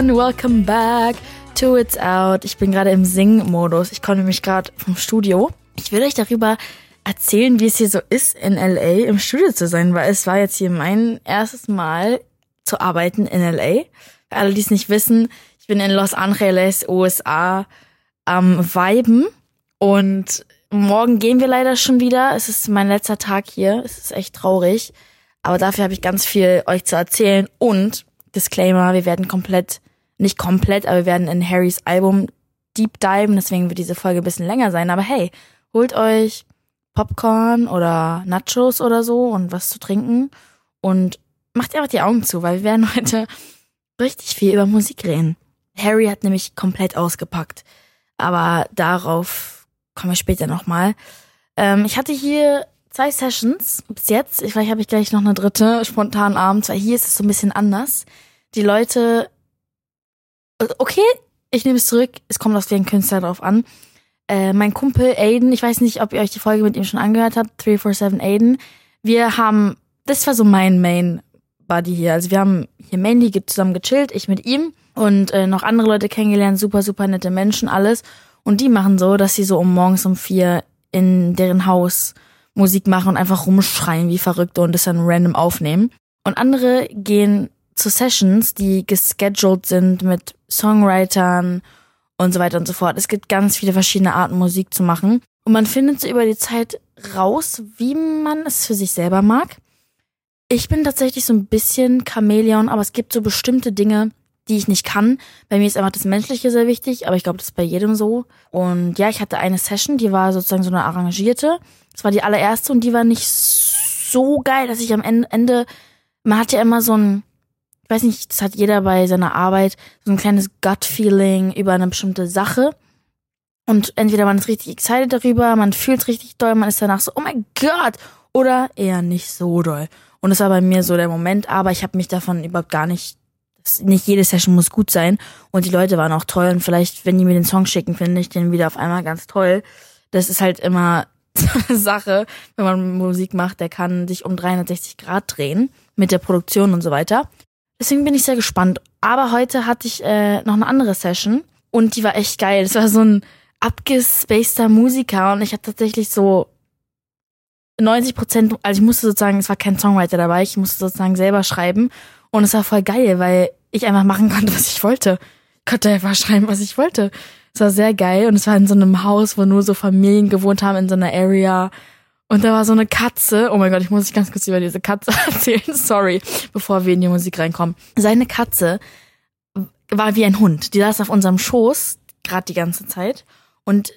everyone, welcome back to It's Out. Ich bin gerade im Sing-Modus. Ich komme nämlich gerade vom Studio. Ich will euch darüber erzählen, wie es hier so ist, in LA im Studio zu sein, weil es war jetzt hier mein erstes Mal zu arbeiten in LA. Für alle, die es nicht wissen, ich bin in Los Angeles, USA, am Weiben und morgen gehen wir leider schon wieder. Es ist mein letzter Tag hier. Es ist echt traurig. Aber dafür habe ich ganz viel euch zu erzählen und Disclaimer, wir werden komplett, nicht komplett, aber wir werden in Harrys Album deep diven, deswegen wird diese Folge ein bisschen länger sein. Aber hey, holt euch Popcorn oder Nachos oder so und was zu trinken und macht einfach die Augen zu, weil wir werden heute richtig viel über Musik reden. Harry hat nämlich komplett ausgepackt, aber darauf kommen wir später nochmal. Ähm, ich hatte hier zwei Sessions bis jetzt. Vielleicht habe ich gleich noch eine dritte spontan abends, weil hier ist es so ein bisschen anders. Die Leute, okay, ich nehme es zurück. Es kommt auf den Künstler drauf an. Äh, mein Kumpel Aiden, ich weiß nicht, ob ihr euch die Folge mit ihm schon angehört habt, 347 Aiden. Wir haben, das war so mein Main Buddy hier. Also wir haben hier mainly zusammen gechillt, ich mit ihm und äh, noch andere Leute kennengelernt, super, super nette Menschen, alles. Und die machen so, dass sie so um morgens um vier in deren Haus Musik machen und einfach rumschreien wie Verrückte und das dann random aufnehmen. Und andere gehen zu Sessions, die gescheduled sind mit Songwritern und so weiter und so fort. Es gibt ganz viele verschiedene Arten, Musik zu machen. Und man findet so über die Zeit raus, wie man es für sich selber mag. Ich bin tatsächlich so ein bisschen Chamäleon, aber es gibt so bestimmte Dinge, die ich nicht kann. Bei mir ist einfach das Menschliche sehr wichtig, aber ich glaube, das ist bei jedem so. Und ja, ich hatte eine Session, die war sozusagen so eine arrangierte. Das war die allererste und die war nicht so geil, dass ich am Ende, man hat ja immer so ein, ich weiß nicht, das hat jeder bei seiner Arbeit, so ein kleines Gut-Feeling über eine bestimmte Sache. Und entweder man ist richtig excited darüber, man fühlt richtig doll, man ist danach so, oh mein Gott, oder eher nicht so doll. Und das war bei mir so der Moment, aber ich habe mich davon überhaupt gar nicht nicht jede Session muss gut sein und die Leute waren auch toll und vielleicht, wenn die mir den Song schicken, finde ich den wieder auf einmal ganz toll. Das ist halt immer eine Sache, wenn man Musik macht, der kann sich um 360 Grad drehen mit der Produktion und so weiter. Deswegen bin ich sehr gespannt. Aber heute hatte ich äh, noch eine andere Session und die war echt geil. Das war so ein abgespaceter Musiker und ich hatte tatsächlich so 90 Prozent, also ich musste sozusagen, es war kein Songwriter dabei, ich musste sozusagen selber schreiben und es war voll geil, weil ich einfach machen konnte, was ich wollte. Ich konnte einfach schreiben, was ich wollte. Es war sehr geil und es war in so einem Haus, wo nur so Familien gewohnt haben, in so einer Area. Und da war so eine Katze. Oh mein Gott, ich muss dich ganz kurz über diese Katze erzählen. Sorry, bevor wir in die Musik reinkommen. Seine Katze war wie ein Hund. Die saß auf unserem Schoß, gerade die ganze Zeit. Und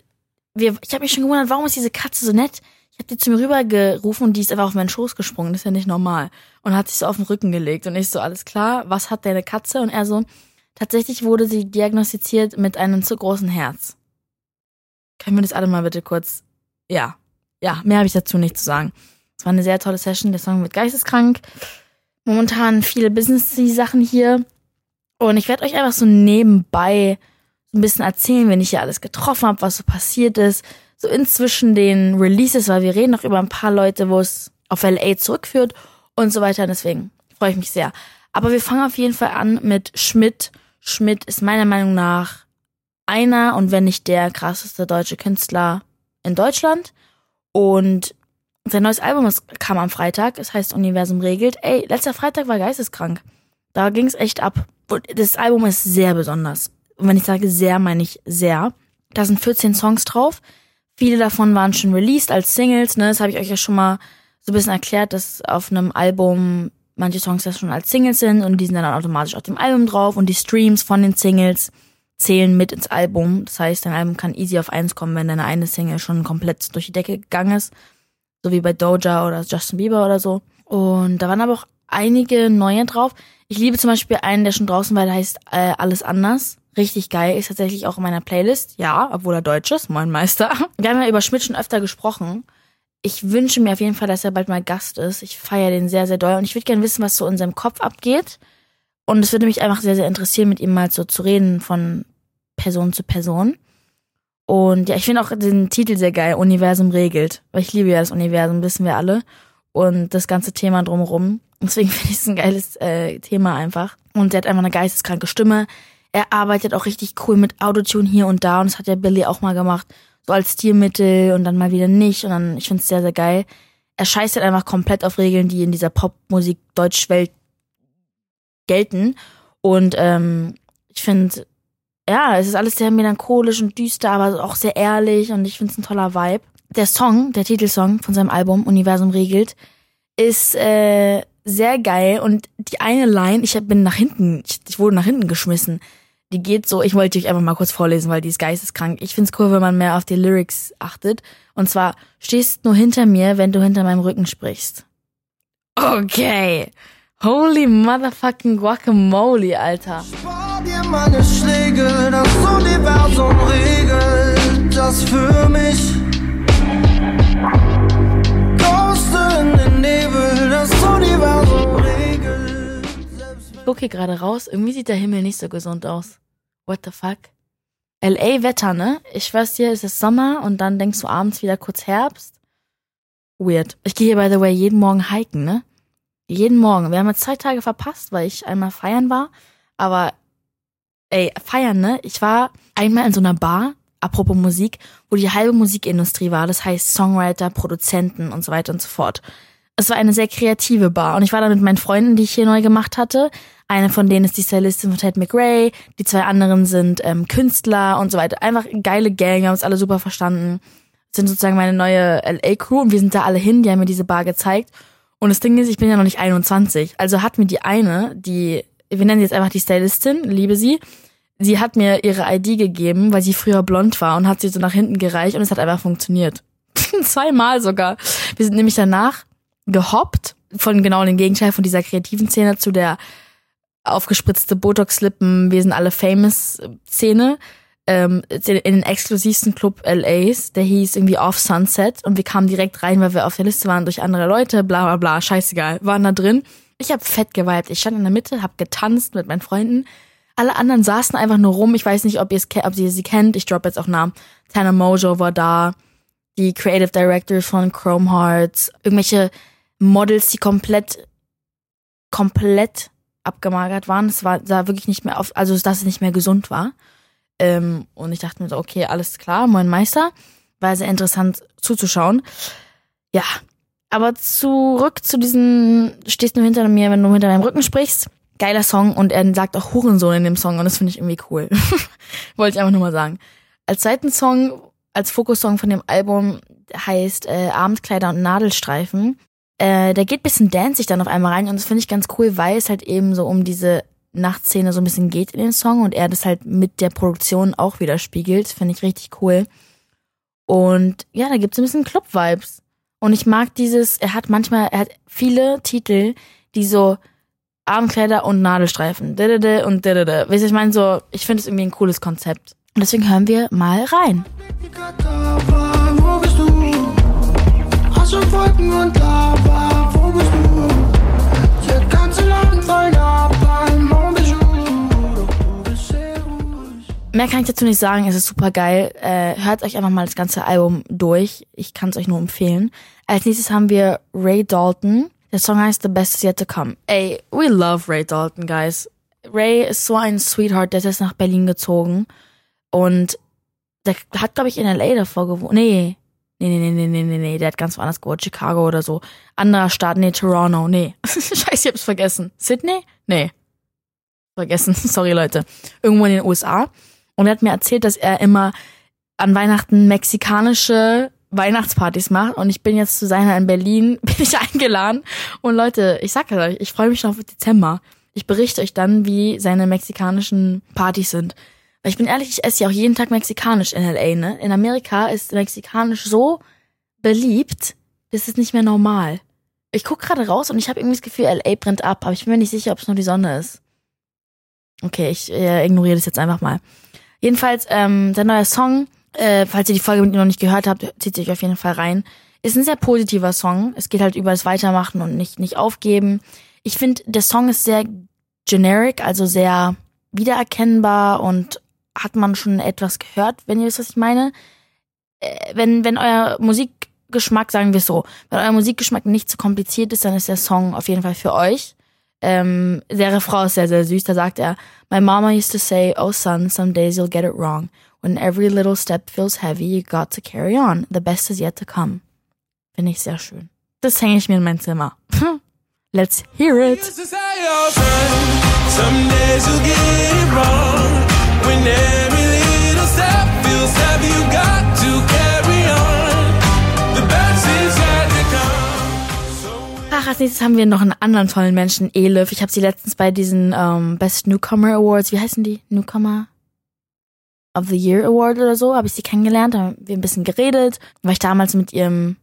wir, ich habe mich schon gewundert, warum ist diese Katze so nett? Ich habe die zu mir rübergerufen und die ist einfach auf meinen Schoß gesprungen. Das ist ja nicht normal. Und hat sich so auf den Rücken gelegt. Und ich so, alles klar, was hat deine Katze? Und er so, tatsächlich wurde sie diagnostiziert mit einem zu großen Herz. Können wir das alle mal bitte kurz, ja, ja, mehr habe ich dazu nicht zu sagen. Es war eine sehr tolle Session. Der Song wird geisteskrank. Momentan viele Business-Sachen hier. Und ich werde euch einfach so nebenbei so ein bisschen erzählen, wenn ich hier alles getroffen habe, was so passiert ist so inzwischen den Releases, weil wir reden noch über ein paar Leute, wo es auf LA zurückführt und so weiter. Deswegen freue ich mich sehr. Aber wir fangen auf jeden Fall an mit Schmidt. Schmidt ist meiner Meinung nach einer und wenn nicht der krasseste deutsche Künstler in Deutschland. Und sein neues Album kam am Freitag. Es heißt Universum regelt. Ey, letzter Freitag war geisteskrank. Da ging es echt ab. Und das Album ist sehr besonders. Und wenn ich sage sehr, meine ich sehr. Da sind 14 Songs drauf. Viele davon waren schon released als Singles, ne? Das habe ich euch ja schon mal so ein bisschen erklärt, dass auf einem Album manche Songs ja schon als Singles sind und die sind dann automatisch auf dem Album drauf und die Streams von den Singles zählen mit ins Album. Das heißt, dein Album kann easy auf eins kommen, wenn deine eine Single schon komplett durch die Decke gegangen ist. So wie bei Doja oder Justin Bieber oder so. Und da waren aber auch einige neue drauf. Ich liebe zum Beispiel einen, der schon draußen war, der heißt äh, Alles anders richtig geil. Ist tatsächlich auch in meiner Playlist. Ja, obwohl er Deutsch ist, mein Meister. Wir haben ja über Schmidt schon öfter gesprochen. Ich wünsche mir auf jeden Fall, dass er bald mal Gast ist. Ich feiere den sehr, sehr doll. Und ich würde gerne wissen, was so in seinem Kopf abgeht. Und es würde mich einfach sehr, sehr interessieren, mit ihm mal so zu reden von Person zu Person. Und ja, ich finde auch den Titel sehr geil, Universum regelt. Weil ich liebe ja das Universum, wissen wir alle. Und das ganze Thema drumherum. Deswegen finde ich es ein geiles äh, Thema einfach. Und er hat einfach eine geisteskranke Stimme Er arbeitet auch richtig cool mit Autotune hier und da und das hat ja Billy auch mal gemacht. So als Stilmittel und dann mal wieder nicht und dann, ich find's sehr, sehr geil. Er scheißt halt einfach komplett auf Regeln, die in dieser Popmusik Deutschwelt gelten. Und ähm, ich finde, ja, es ist alles sehr melancholisch und düster, aber auch sehr ehrlich und ich finde es ein toller Vibe. Der Song, der Titelsong von seinem Album Universum regelt, ist äh, sehr geil und die eine Line, ich bin nach hinten, ich, ich wurde nach hinten geschmissen. Die geht so, ich wollte euch einfach mal kurz vorlesen, weil die ist geisteskrank. Ich find's cool, wenn man mehr auf die Lyrics achtet. Und zwar, stehst nur hinter mir, wenn du hinter meinem Rücken sprichst. Okay. Holy motherfucking guacamole, Alter. Spar dir meine Schläge, das Universum regelt das für mich. Ghost in den Nebel, das Universum regelt. Ich guck hier gerade raus, irgendwie sieht der Himmel nicht so gesund aus. What the fuck? LA Wetter, ne? Ich dir, es ist Sommer und dann denkst du abends wieder kurz Herbst. Weird. Ich gehe hier, by the way, jeden Morgen hiken, ne? Jeden Morgen. Wir haben jetzt zwei Tage verpasst, weil ich einmal feiern war. Aber, ey, feiern, ne? Ich war einmal in so einer Bar, apropos Musik, wo die halbe Musikindustrie war. Das heißt Songwriter, Produzenten und so weiter und so fort. Es war eine sehr kreative Bar und ich war da mit meinen Freunden, die ich hier neu gemacht hatte. Eine von denen ist die Stylistin von Ted McRae, die zwei anderen sind ähm, Künstler und so weiter. Einfach geile Gang, haben uns alle super verstanden. Sind sozusagen meine neue LA-Crew und wir sind da alle hin, die haben mir diese Bar gezeigt. Und das Ding ist, ich bin ja noch nicht 21. Also hat mir die eine, die, wir nennen sie jetzt einfach die Stylistin, liebe sie, sie hat mir ihre ID gegeben, weil sie früher blond war und hat sie so nach hinten gereicht und es hat einfach funktioniert. Zweimal sogar. Wir sind nämlich danach gehoppt von genau dem Gegenteil von dieser kreativen Szene zu der aufgespritzte Botox-Lippen, wir sind alle famous Szene ähm, in den exklusivsten Club LAs, der hieß irgendwie Off Sunset und wir kamen direkt rein, weil wir auf der Liste waren durch andere Leute, bla bla bla, scheißegal, waren da drin. Ich hab fett geweibt, ich stand in der Mitte, hab getanzt mit meinen Freunden. Alle anderen saßen einfach nur rum. Ich weiß nicht, ob ihr es ob ihr sie kennt. Ich drop jetzt auch Namen. Tana Mojo war da, die Creative Director von Chrome Hearts, irgendwelche Models, die komplett komplett abgemagert waren. Es war sah wirklich nicht mehr auf, also dass es nicht mehr gesund war. Ähm, und ich dachte mir so, okay, alles klar, moin Meister. War sehr interessant zuzuschauen. Ja, aber zurück zu diesen, stehst du hinter mir, wenn du hinter meinem Rücken sprichst. Geiler Song und er sagt auch Hurensohn in dem Song und das finde ich irgendwie cool. Wollte ich einfach nur mal sagen. Als zweiten Song, als Fokussong von dem Album heißt äh, Abendkleider und Nadelstreifen. Äh, der geht bisschen danzig dann auf einmal rein und das finde ich ganz cool, weil es halt eben so um diese Nachtszene so ein bisschen geht in den Song und er das halt mit der Produktion auch widerspiegelt. Finde ich richtig cool. Und ja, da gibt's ein bisschen Club-Vibes. Und ich mag dieses, er hat manchmal, er hat viele Titel, die so Abendkleider und Nadelstreifen. Und Weißt du, ich meine so, ich finde es irgendwie ein cooles Konzept. Und deswegen hören wir mal rein. Wo Mehr kann ich dazu nicht sagen, es ist super geil. Äh, hört euch einfach mal das ganze Album durch. Ich kann es euch nur empfehlen. Als nächstes haben wir Ray Dalton. Der Song heißt The Best Is Yet to Come. Ey, we love Ray Dalton, guys. Ray ist so ein Sweetheart, der ist jetzt nach Berlin gezogen. Und der hat, glaube ich, in L.A. davor gewohnt. Nee. Nee, nee, nee, nee, nee, nee, nee. Der hat ganz woanders gewohnt. Chicago oder so. Anderer Staat. Nee, Toronto. Nee. Scheiße, ich hab's vergessen. Sydney? Nee. Vergessen. Sorry, Leute. Irgendwo in den USA. Und er hat mir erzählt, dass er immer an Weihnachten mexikanische Weihnachtspartys macht. Und ich bin jetzt zu seiner in Berlin, bin ich eingeladen. Und Leute, ich sag euch, ich freue mich schon auf Dezember. Ich berichte euch dann, wie seine mexikanischen Partys sind. Weil ich bin ehrlich, ich esse ja auch jeden Tag mexikanisch in LA, ne? In Amerika ist mexikanisch so beliebt, das ist nicht mehr normal. Ich guck gerade raus und ich habe irgendwie das Gefühl, LA brennt ab, aber ich bin mir nicht sicher, ob es nur die Sonne ist. Okay, ich äh, ignoriere das jetzt einfach mal. Jedenfalls, ähm, der neue Song, äh, falls ihr die Folge mit mir noch nicht gehört habt, zieht sich auf jeden Fall rein. Ist ein sehr positiver Song. Es geht halt über das Weitermachen und nicht, nicht aufgeben. Ich finde, der Song ist sehr generic, also sehr wiedererkennbar und hat man schon etwas gehört, wenn ihr wisst, was ich meine. Äh, wenn, wenn euer Musikgeschmack, sagen wir so, wenn euer Musikgeschmack nicht zu kompliziert ist, dann ist der Song auf jeden Fall für euch. Ähm, der Refrain ist sehr, sehr süß. Da sagt er, My mama used to say, oh son, some days you'll get it wrong. When every little step feels heavy, you got to carry on. The best is yet to come. Finde ich sehr schön. Das hänge ich mir in mein Zimmer. Let's hear it. Ach, als nächstes haben wir noch einen anderen tollen Menschen, Elif. Ich habe sie letztens bei diesen ähm, Best Newcomer Awards, wie heißen die? Newcomer of the Year Award oder so, habe ich sie kennengelernt, haben wir ein bisschen geredet, weil ich damals mit ihrem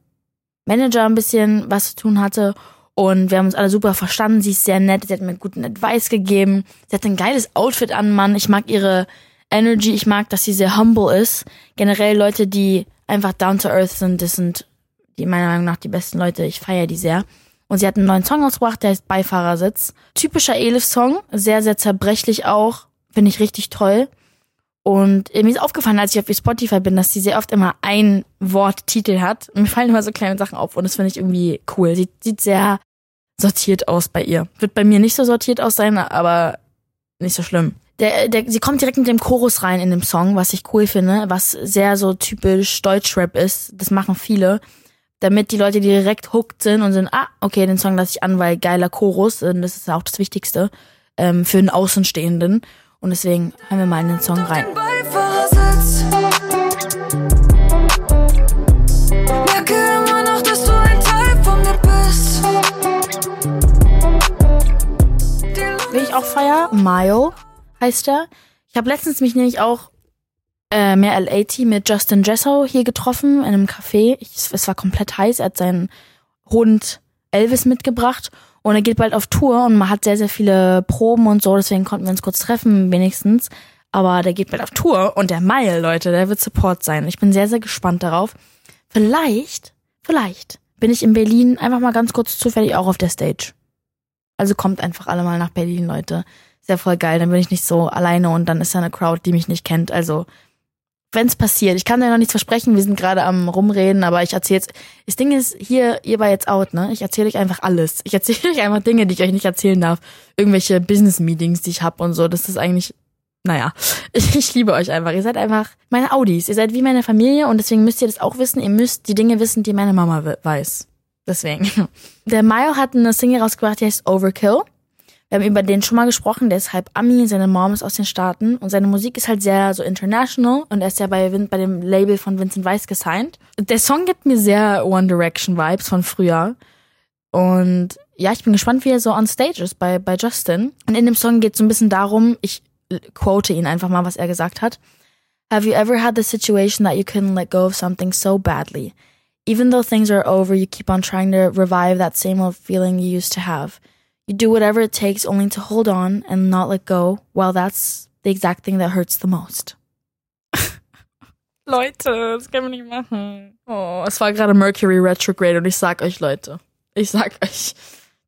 Manager ein bisschen was zu tun hatte und wir haben uns alle super verstanden. Sie ist sehr nett, sie hat mir guten Advice gegeben. Sie hat ein geiles Outfit an, Mann. Ich mag ihre Energy, ich mag, dass sie sehr humble ist. Generell Leute, die einfach down to earth sind, das sind die meiner Meinung nach die besten Leute. Ich feiere die sehr. Und sie hat einen neuen Song ausgebracht, der heißt Beifahrersitz. Typischer Elif-Song, sehr, sehr zerbrechlich auch. Finde ich richtig toll. Und mir ist aufgefallen, als ich auf ihr Spotify bin, dass sie sehr oft immer ein Wort Titel hat. Mir fallen immer so kleine Sachen auf und das finde ich irgendwie cool. Sie sieht sehr sortiert aus bei ihr. Wird bei mir nicht so sortiert aus sein, aber nicht so schlimm. Der, der, sie kommt direkt mit dem Chorus rein in dem Song, was ich cool finde, was sehr so typisch Deutschrap ist. Das machen viele. Damit die Leute direkt hooked sind und sind, ah, okay, den Song lasse ich an, weil geiler Chorus, und das ist auch das Wichtigste ähm, für einen Außenstehenden. Und deswegen hören wir mal in den Song rein. Wen ich auch feier, Mile heißt er. Ich habe letztens mich nämlich auch äh, mehr L80 mit Justin Jesso hier getroffen in einem Café. Ich, es war komplett heiß. Er hat seinen Hund Elvis mitgebracht und er geht bald auf Tour und man hat sehr, sehr viele Proben und so, deswegen konnten wir uns kurz treffen, wenigstens. Aber der geht bald auf Tour und der Mile, Leute, der wird Support sein. Ich bin sehr, sehr gespannt darauf. Vielleicht, vielleicht bin ich in Berlin einfach mal ganz kurz zufällig auch auf der Stage. Also kommt einfach alle mal nach Berlin, Leute. Ja voll geil, dann bin ich nicht so alleine und dann ist da eine Crowd, die mich nicht kennt. Also, wenn's passiert. Ich kann dir noch nichts versprechen, wir sind gerade am rumreden, aber ich erzähle. Das Ding ist, hier, ihr war jetzt out, ne? Ich erzähle euch einfach alles. Ich erzähle euch einfach Dinge, die ich euch nicht erzählen darf. Irgendwelche Business-Meetings, die ich hab und so. Das ist eigentlich, naja, ich, liebe euch einfach. Ihr seid einfach meine Audis. Ihr seid wie meine Familie und deswegen müsst ihr das auch wissen. Ihr müsst die Dinge wissen, die meine Mama we- weiß. Deswegen. Der Mile hat eine Single rausgebracht, die heißt Overkill. Wir haben über den schon mal gesprochen, der ist halb Ami, seine Mom ist aus den Staaten und seine Musik ist halt sehr so international und er ist ja bei, bei dem Label von Vincent Weiss gesigned. Der Song gibt mir sehr One Direction Vibes von früher und ja, ich bin gespannt, wie er so on stage ist bei, bei Justin. Und in dem Song geht es so ein bisschen darum, ich quote ihn einfach mal, was er gesagt hat. Have you ever had the situation that you couldn't let go of something so badly? Even though things are over, you keep on trying to revive that same old feeling you used to have. You do whatever it takes only to hold on and not let go. Well, that's the exact thing that hurts the most. Leute, das können wir nicht machen. Oh, es war gerade Mercury Retrograde und ich sag euch, Leute, ich sag euch,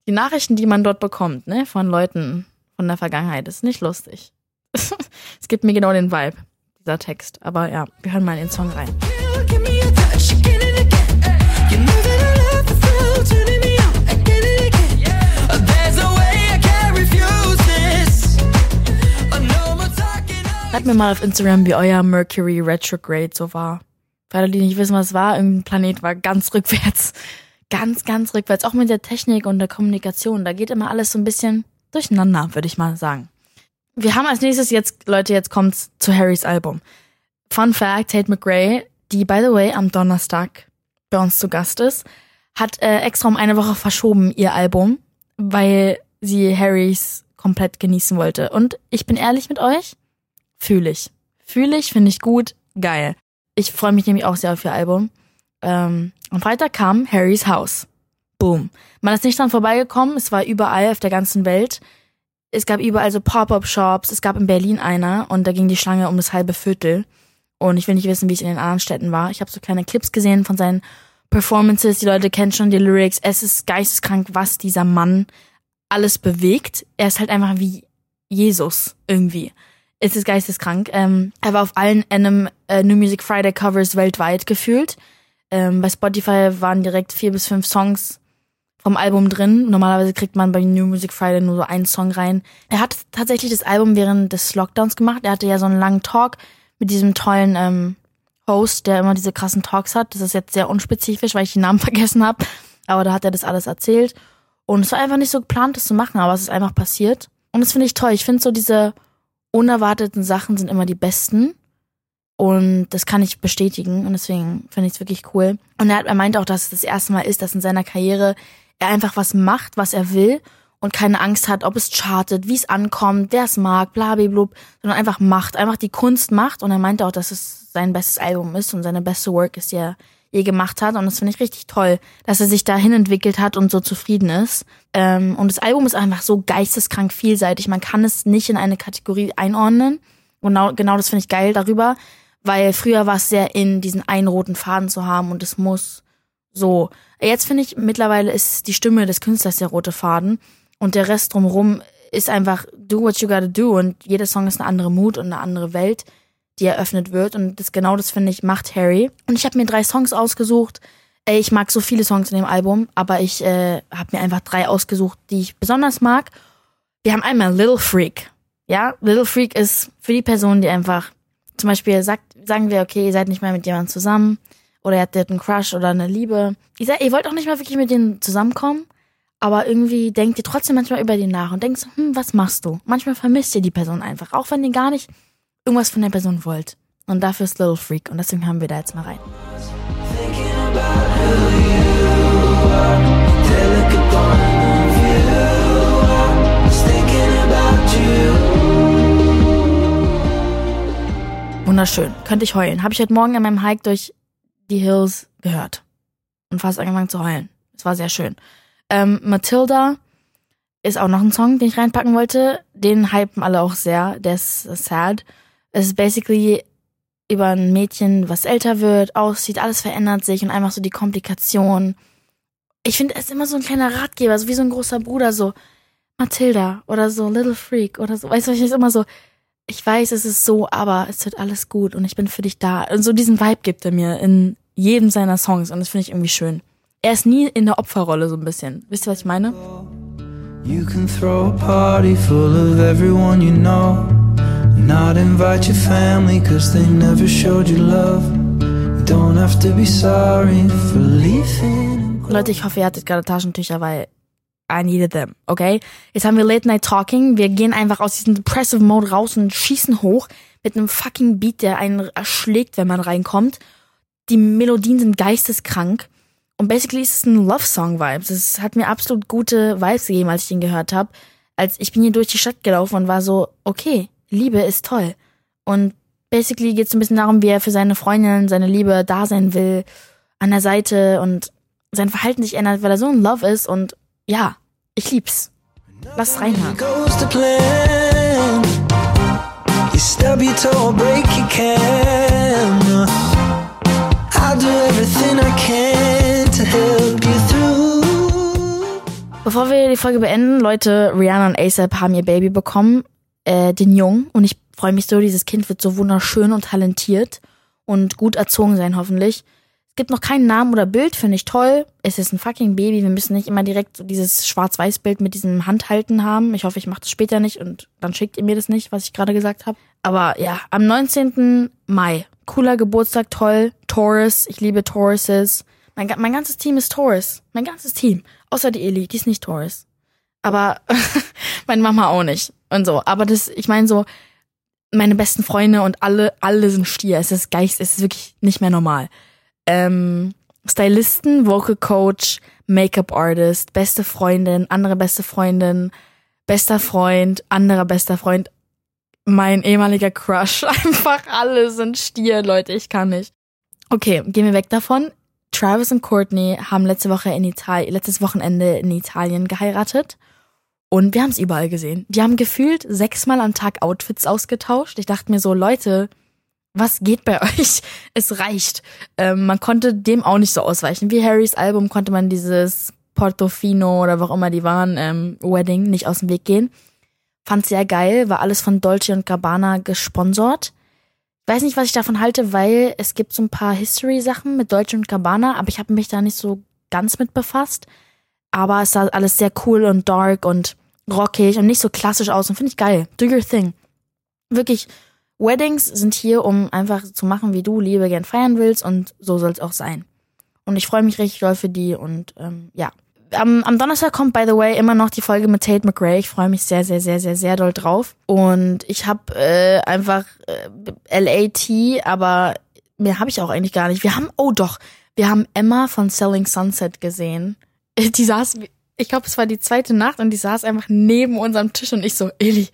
die Nachrichten, die man dort bekommt, ne, von Leuten von der Vergangenheit, ist nicht lustig. es gibt mir genau den Vibe, dieser Text. Aber ja, wir hören mal in den Song rein. Give me a touch again and again. You Schreibt mir mal auf Instagram, wie euer Mercury Retrograde so war. Für alle, die nicht wissen, was es war, irgendein Planet war ganz rückwärts. Ganz, ganz rückwärts. Auch mit der Technik und der Kommunikation. Da geht immer alles so ein bisschen durcheinander, würde ich mal sagen. Wir haben als nächstes jetzt, Leute, jetzt kommt's zu Harrys Album. Fun Fact, Tate McRae, die by the way am Donnerstag bei uns zu Gast ist, hat äh, extra um eine Woche verschoben ihr Album, weil sie Harrys komplett genießen wollte. Und ich bin ehrlich mit euch, fühle ich. Fühle ich, finde ich gut, geil. Ich freue mich nämlich auch sehr auf ihr Album. Ähm, am Freitag kam Harrys Haus. Boom. Man ist nicht dran vorbeigekommen, es war überall auf der ganzen Welt. Es gab überall so Pop-Up-Shops, es gab in Berlin einer und da ging die Schlange um das halbe Viertel. Und ich will nicht wissen, wie es in den anderen Städten war. Ich habe so kleine Clips gesehen von seinen Performances. Die Leute kennen schon die Lyrics. Es ist geisteskrank, was dieser Mann alles bewegt. Er ist halt einfach wie Jesus irgendwie. Es ist geisteskrank. Ähm, er war auf allen NM äh, New Music Friday Covers weltweit gefühlt. Ähm, bei Spotify waren direkt vier bis fünf Songs vom Album drin. Normalerweise kriegt man bei New Music Friday nur so einen Song rein. Er hat tatsächlich das Album während des Lockdowns gemacht. Er hatte ja so einen langen Talk mit diesem tollen ähm, Host, der immer diese krassen Talks hat. Das ist jetzt sehr unspezifisch, weil ich den Namen vergessen habe. Aber da hat er das alles erzählt. Und es war einfach nicht so geplant, das zu machen, aber es ist einfach passiert. Und das finde ich toll. Ich finde so diese unerwarteten Sachen sind immer die besten. Und das kann ich bestätigen. Und deswegen finde ich es wirklich cool. Und er, er meinte auch, dass es das erste Mal ist, dass in seiner Karriere er einfach was macht, was er will und keine Angst hat, ob es chartet, wie es ankommt, wer es mag, blablablub, sondern einfach macht, einfach die Kunst macht. Und er meinte auch, dass es sein bestes Album ist und seine beste Work ist, er je gemacht hat. Und das finde ich richtig toll, dass er sich dahin entwickelt hat und so zufrieden ist. Ähm, und das Album ist einfach so geisteskrank vielseitig. Man kann es nicht in eine Kategorie einordnen. Genau, genau das finde ich geil darüber, weil früher war es sehr in, diesen einen roten Faden zu haben und es muss so. Jetzt finde ich, mittlerweile ist die Stimme des Künstlers der rote Faden und der Rest drumherum ist einfach do what you gotta do und jeder Song ist eine andere Mut und eine andere Welt, die eröffnet wird und das genau das finde ich macht Harry. Und ich habe mir drei Songs ausgesucht. Ich mag so viele Songs in dem Album, aber ich äh, habe mir einfach drei ausgesucht, die ich besonders mag. Wir haben einmal Little Freak. Ja, Little Freak ist für die Person, die einfach zum Beispiel sagt, sagen wir, okay, ihr seid nicht mehr mit jemandem zusammen oder ihr hattet einen Crush oder eine Liebe. Ihr, seid, ihr wollt auch nicht mehr wirklich mit denen zusammenkommen, aber irgendwie denkt ihr trotzdem manchmal über die nach und denkt so, hm, was machst du? Manchmal vermisst ihr die Person einfach, auch wenn ihr gar nicht irgendwas von der Person wollt. Und dafür ist Little Freak und deswegen haben wir da jetzt mal rein. Wunderschön. Könnte ich heulen. Habe ich heute Morgen an meinem Hike durch die Hills gehört. Und fast angefangen zu heulen. Es war sehr schön. Ähm, Matilda ist auch noch ein Song, den ich reinpacken wollte. Den hypen alle auch sehr. Der ist sad. Es ist basically über ein Mädchen, was älter wird, aussieht, alles verändert sich und einfach so die Komplikation. Ich finde, er ist immer so ein kleiner Ratgeber, so wie so ein großer Bruder, so Matilda oder so Little Freak oder so. Weißt du, ich ist immer so, ich weiß, es ist so, aber es wird alles gut und ich bin für dich da. Und so diesen Vibe gibt er mir in jedem seiner Songs und das finde ich irgendwie schön. Er ist nie in der Opferrolle so ein bisschen. Wisst ihr, was ich meine? You can throw a party full of everyone you know. Not invite your family cause they never showed you love. You don't have to be sorry for leaving. Leute, ich hoffe, ihr hattet gerade Taschentücher, weil I needed them, okay? Jetzt haben wir Late Night Talking. Wir gehen einfach aus diesem Depressive Mode raus und schießen hoch mit einem fucking Beat, der einen erschlägt, wenn man reinkommt. Die Melodien sind geisteskrank. Und basically ist es ein Love-Song-Vibes. Es hat mir absolut gute Vibes gegeben, als ich ihn gehört habe. Als ich bin hier durch die Stadt gelaufen und war so, okay, Liebe ist toll. Und basically geht es ein bisschen darum, wie er für seine Freundin, seine Liebe da sein will, an der Seite und sein Verhalten sich ändert, weil er so in Love ist und ja, ich lieb's. Lass reinhören. Plan. You stub your toe, break your can. I'll do everything I can to help you through. Bevor wir die Folge beenden, Leute, Rihanna und ASAP haben ihr Baby bekommen, äh, den Jungen. Und ich freue mich so, dieses Kind wird so wunderschön und talentiert und gut erzogen sein, hoffentlich. Es gibt noch keinen Namen oder Bild, finde ich toll. Es ist ein fucking Baby. Wir müssen nicht immer direkt so dieses Schwarz-Weiß-Bild mit diesem Handhalten haben. Ich hoffe, ich mache das später nicht und dann schickt ihr mir das nicht, was ich gerade gesagt habe. Aber ja, am 19. Mai. Cooler Geburtstag, toll. Taurus, ich liebe Tauruses. Mein, mein ganzes Team ist Taurus. Mein ganzes Team. Außer die Eli, die ist nicht Taurus. Aber meine Mama auch nicht. Und so. Aber das, ich meine so, meine besten Freunde und alle, alle sind Stier. Es ist Geist, es ist wirklich nicht mehr normal. Ähm, Stylisten, Vocal Coach, Make-up Artist, beste Freundin, andere beste Freundin, bester Freund, anderer bester Freund, mein ehemaliger Crush. Einfach alle sind Stier, Leute, ich kann nicht. Okay, gehen wir weg davon. Travis und Courtney haben letzte Woche in Italien, letztes Wochenende in Italien geheiratet. Und wir haben es überall gesehen. Die haben gefühlt sechsmal am Tag Outfits ausgetauscht. Ich dachte mir so, Leute, was geht bei euch? Es reicht. Ähm, man konnte dem auch nicht so ausweichen. Wie Harrys Album konnte man dieses Portofino oder wo auch immer die waren, ähm, Wedding nicht aus dem Weg gehen. Fand sehr geil, war alles von Dolce und Gabbana gesponsert. Weiß nicht, was ich davon halte, weil es gibt so ein paar History-Sachen mit Dolce und Gabbana, aber ich habe mich da nicht so ganz mit befasst. aber es sah alles sehr cool und dark und rockig und nicht so klassisch aus und finde ich geil. Do your thing. Wirklich, Weddings sind hier, um einfach zu machen, wie du Liebe gern feiern willst und so soll es auch sein. Und ich freue mich richtig doll für die und ähm, ja. Am, am Donnerstag kommt, by the way, immer noch die Folge mit Tate McRae. Ich freue mich sehr, sehr, sehr, sehr, sehr doll drauf. Und ich habe äh, einfach äh, LAT, aber mehr habe ich auch eigentlich gar nicht. Wir haben, oh doch, wir haben Emma von Selling Sunset gesehen. Die saß, ich glaube, es war die zweite Nacht und die saß einfach neben unserem Tisch und ich so, Eli,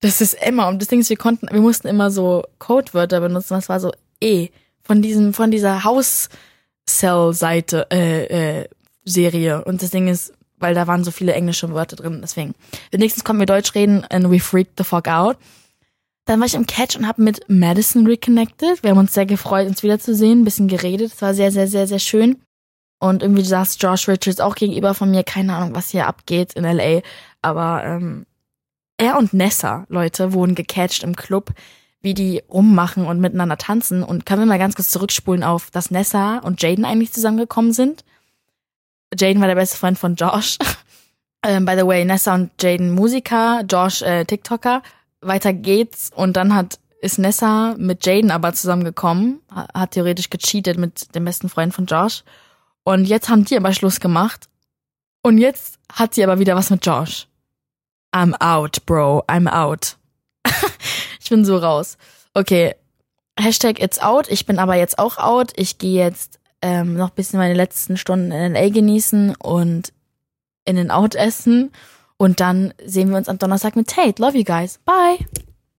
das ist Emma. Und das Ding ist, wir konnten, wir mussten immer so Codewörter benutzen. Das war so E von diesem, von dieser House-Cell-Seite, äh, äh, Serie. Und das Ding ist, weil da waren so viele englische Wörter drin, deswegen. Wenigstens konnten wir Deutsch reden and we freaked the fuck out. Dann war ich im Catch und habe mit Madison reconnected. Wir haben uns sehr gefreut, uns wiederzusehen, ein bisschen geredet. Es war sehr, sehr, sehr, sehr schön. Und irgendwie saß Josh Richards auch gegenüber von mir. Keine Ahnung, was hier abgeht in LA. Aber ähm, er und Nessa, Leute, wurden gecatcht im Club, wie die rummachen und miteinander tanzen. Und können wir mal ganz kurz zurückspulen auf, dass Nessa und Jaden eigentlich zusammengekommen sind. Jaden war der beste Freund von Josh. ähm, by the way, Nessa und Jaden Musiker, Josh äh, TikToker. Weiter geht's und dann hat ist Nessa mit Jaden aber zusammengekommen, ha- hat theoretisch gecheatet mit dem besten Freund von Josh. Und jetzt haben die aber Schluss gemacht. Und jetzt hat sie aber wieder was mit Josh. I'm out, bro. I'm out. ich bin so raus. Okay. Hashtag it's out. Ich bin aber jetzt auch out. Ich gehe jetzt ähm, noch ein bisschen meine letzten Stunden in LA genießen und in den Out essen. Und dann sehen wir uns am Donnerstag mit Tate. Love you guys. Bye.